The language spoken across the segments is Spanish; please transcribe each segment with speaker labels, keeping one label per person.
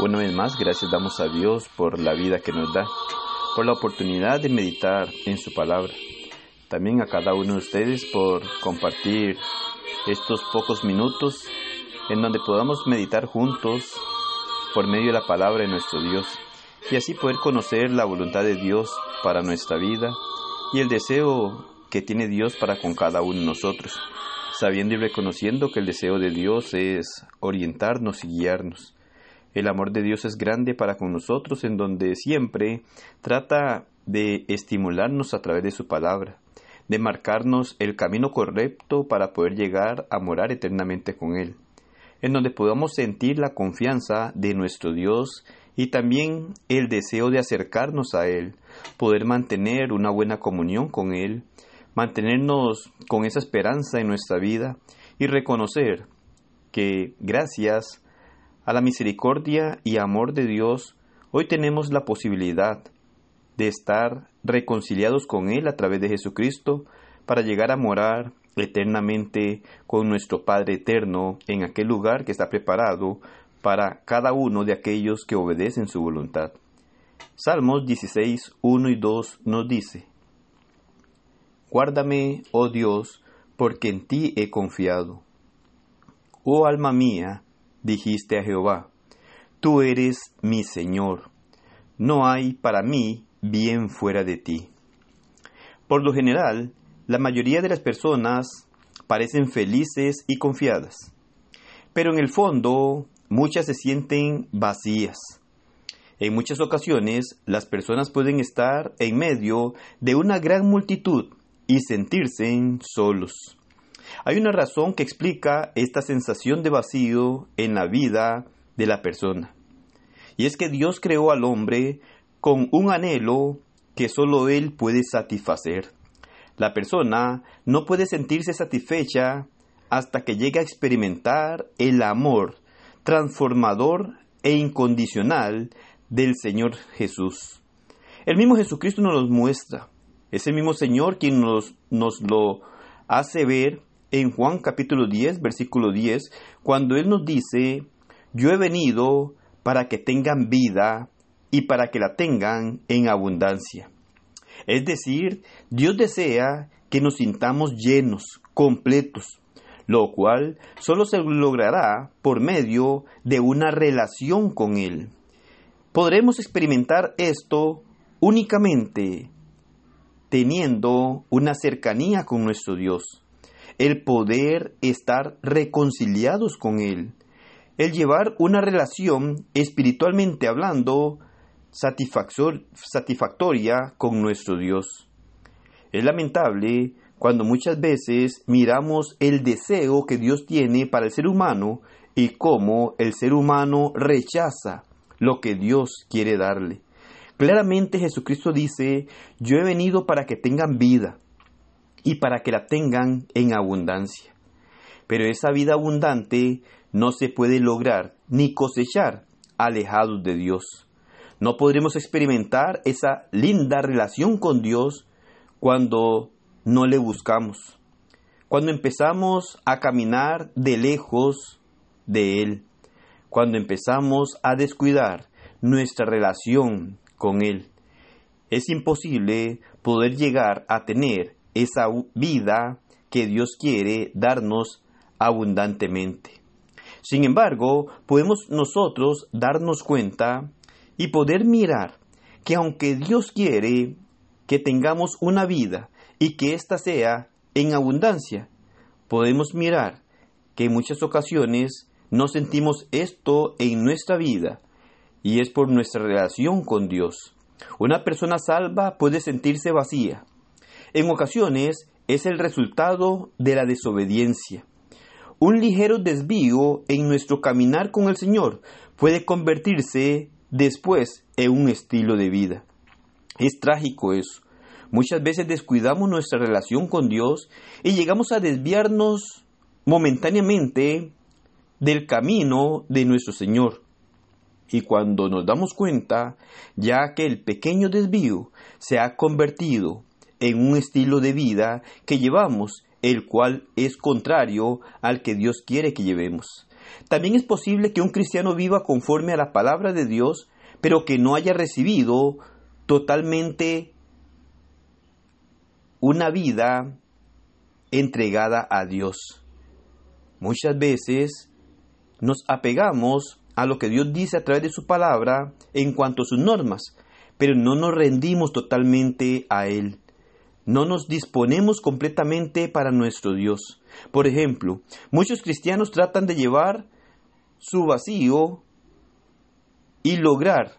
Speaker 1: Una vez más, gracias damos a Dios por la vida que nos da, por la oportunidad de meditar en su palabra. También a cada uno de ustedes por compartir estos pocos minutos en donde podamos meditar juntos por medio de la palabra de nuestro Dios y así poder conocer la voluntad de Dios para nuestra vida y el deseo que tiene Dios para con cada uno de nosotros, sabiendo y reconociendo que el deseo de Dios es orientarnos y guiarnos. El amor de Dios es grande para con nosotros en donde siempre trata de estimularnos a través de su palabra, de marcarnos el camino correcto para poder llegar a morar eternamente con Él, en donde podamos sentir la confianza de nuestro Dios y también el deseo de acercarnos a Él, poder mantener una buena comunión con Él, mantenernos con esa esperanza en nuestra vida y reconocer que gracias a la misericordia y amor de Dios, hoy tenemos la posibilidad de estar reconciliados con Él a través de Jesucristo para llegar a morar eternamente con nuestro Padre eterno en aquel lugar que está preparado para cada uno de aquellos que obedecen su voluntad. Salmos 16, 1 y 2 nos dice, Guárdame, oh Dios, porque en ti he confiado. Oh alma mía, dijiste a Jehová, Tú eres mi Señor, no hay para mí bien fuera de ti. Por lo general, la mayoría de las personas parecen felices y confiadas, pero en el fondo muchas se sienten vacías. En muchas ocasiones las personas pueden estar en medio de una gran multitud y sentirse solos. Hay una razón que explica esta sensación de vacío en la vida de la persona. Y es que Dios creó al hombre con un anhelo que solo Él puede satisfacer. La persona no puede sentirse satisfecha hasta que llegue a experimentar el amor transformador e incondicional del Señor Jesús. El mismo Jesucristo nos lo muestra. Es el mismo Señor quien nos, nos lo hace ver en Juan capítulo 10, versículo 10, cuando Él nos dice, yo he venido para que tengan vida y para que la tengan en abundancia. Es decir, Dios desea que nos sintamos llenos, completos, lo cual solo se logrará por medio de una relación con Él. Podremos experimentar esto únicamente teniendo una cercanía con nuestro Dios el poder estar reconciliados con Él, el llevar una relación espiritualmente hablando satisfactoria con nuestro Dios. Es lamentable cuando muchas veces miramos el deseo que Dios tiene para el ser humano y cómo el ser humano rechaza lo que Dios quiere darle. Claramente Jesucristo dice, yo he venido para que tengan vida y para que la tengan en abundancia. Pero esa vida abundante no se puede lograr ni cosechar alejados de Dios. No podremos experimentar esa linda relación con Dios cuando no le buscamos, cuando empezamos a caminar de lejos de Él, cuando empezamos a descuidar nuestra relación con Él. Es imposible poder llegar a tener esa vida que Dios quiere darnos abundantemente. Sin embargo, podemos nosotros darnos cuenta y poder mirar que aunque Dios quiere que tengamos una vida y que ésta sea en abundancia, podemos mirar que en muchas ocasiones no sentimos esto en nuestra vida y es por nuestra relación con Dios. Una persona salva puede sentirse vacía, en ocasiones es el resultado de la desobediencia. Un ligero desvío en nuestro caminar con el Señor puede convertirse después en un estilo de vida. Es trágico eso. Muchas veces descuidamos nuestra relación con Dios y llegamos a desviarnos momentáneamente del camino de nuestro Señor. Y cuando nos damos cuenta, ya que el pequeño desvío se ha convertido en un estilo de vida que llevamos, el cual es contrario al que Dios quiere que llevemos. También es posible que un cristiano viva conforme a la palabra de Dios, pero que no haya recibido totalmente una vida entregada a Dios. Muchas veces nos apegamos a lo que Dios dice a través de su palabra en cuanto a sus normas, pero no nos rendimos totalmente a Él. No nos disponemos completamente para nuestro Dios. Por ejemplo, muchos cristianos tratan de llevar su vacío y lograr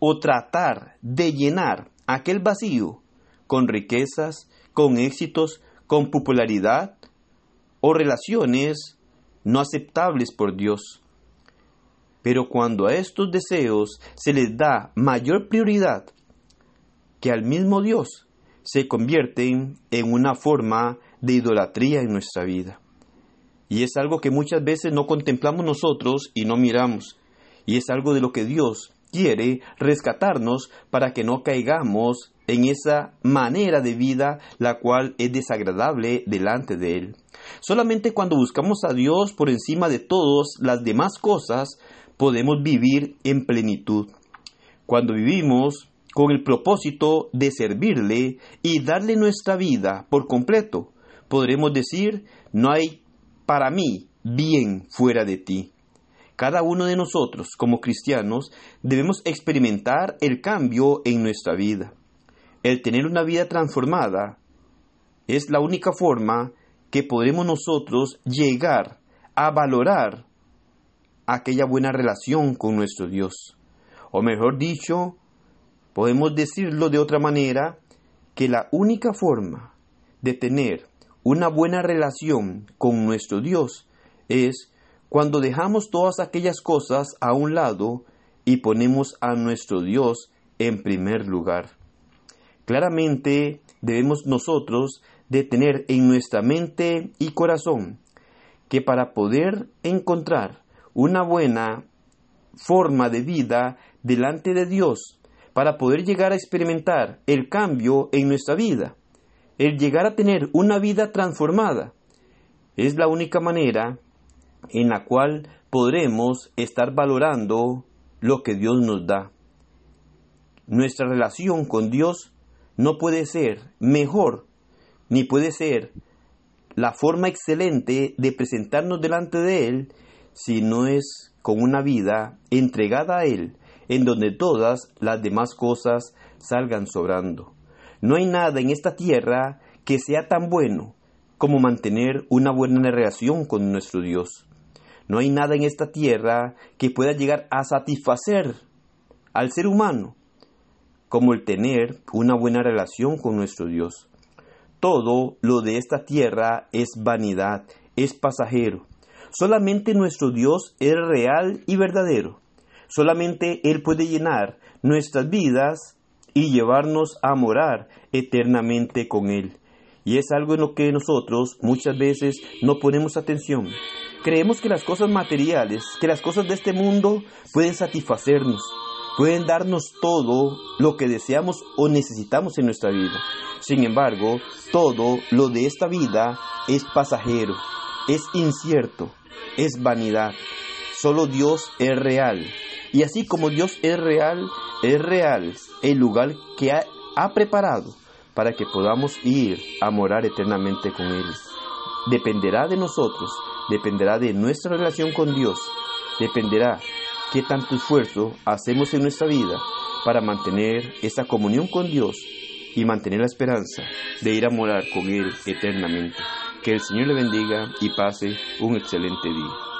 Speaker 1: o tratar de llenar aquel vacío con riquezas, con éxitos, con popularidad o relaciones no aceptables por Dios. Pero cuando a estos deseos se les da mayor prioridad que al mismo Dios, se convierten en una forma de idolatría en nuestra vida. Y es algo que muchas veces no contemplamos nosotros y no miramos. Y es algo de lo que Dios quiere rescatarnos para que no caigamos en esa manera de vida la cual es desagradable delante de Él. Solamente cuando buscamos a Dios por encima de todas las demás cosas podemos vivir en plenitud. Cuando vivimos con el propósito de servirle y darle nuestra vida por completo, podremos decir, no hay para mí bien fuera de ti. Cada uno de nosotros, como cristianos, debemos experimentar el cambio en nuestra vida. El tener una vida transformada es la única forma que podremos nosotros llegar a valorar aquella buena relación con nuestro Dios. O mejor dicho, podemos decirlo de otra manera, que la única forma de tener una buena relación con nuestro Dios es cuando dejamos todas aquellas cosas a un lado y ponemos a nuestro Dios en primer lugar. Claramente debemos nosotros de tener en nuestra mente y corazón que para poder encontrar una buena forma de vida delante de Dios, para poder llegar a experimentar el cambio en nuestra vida, el llegar a tener una vida transformada, es la única manera en la cual podremos estar valorando lo que Dios nos da. Nuestra relación con Dios no puede ser mejor, ni puede ser la forma excelente de presentarnos delante de Él, si no es con una vida entregada a Él, en donde todas las demás cosas salgan sobrando. No hay nada en esta tierra que sea tan bueno como mantener una buena relación con nuestro Dios. No hay nada en esta tierra que pueda llegar a satisfacer al ser humano como el tener una buena relación con nuestro Dios. Todo lo de esta tierra es vanidad, es pasajero. Solamente nuestro Dios es real y verdadero. Solamente Él puede llenar nuestras vidas y llevarnos a morar eternamente con Él. Y es algo en lo que nosotros muchas veces no ponemos atención. Creemos que las cosas materiales, que las cosas de este mundo pueden satisfacernos, pueden darnos todo lo que deseamos o necesitamos en nuestra vida. Sin embargo, todo lo de esta vida es pasajero, es incierto, es vanidad. Solo Dios es real. Y así como Dios es real, es real el lugar que ha, preparado para que podamos ir a morar eternamente con Él. Dependerá de nosotros dependerá de nuestra relación con Dios, dependerá qué tanto esfuerzo hacemos en nuestra vida para mantener esa comunión con Dios y mantener la esperanza de ir a morar con Él eternamente. Que el Señor le bendiga y pase un excelente día.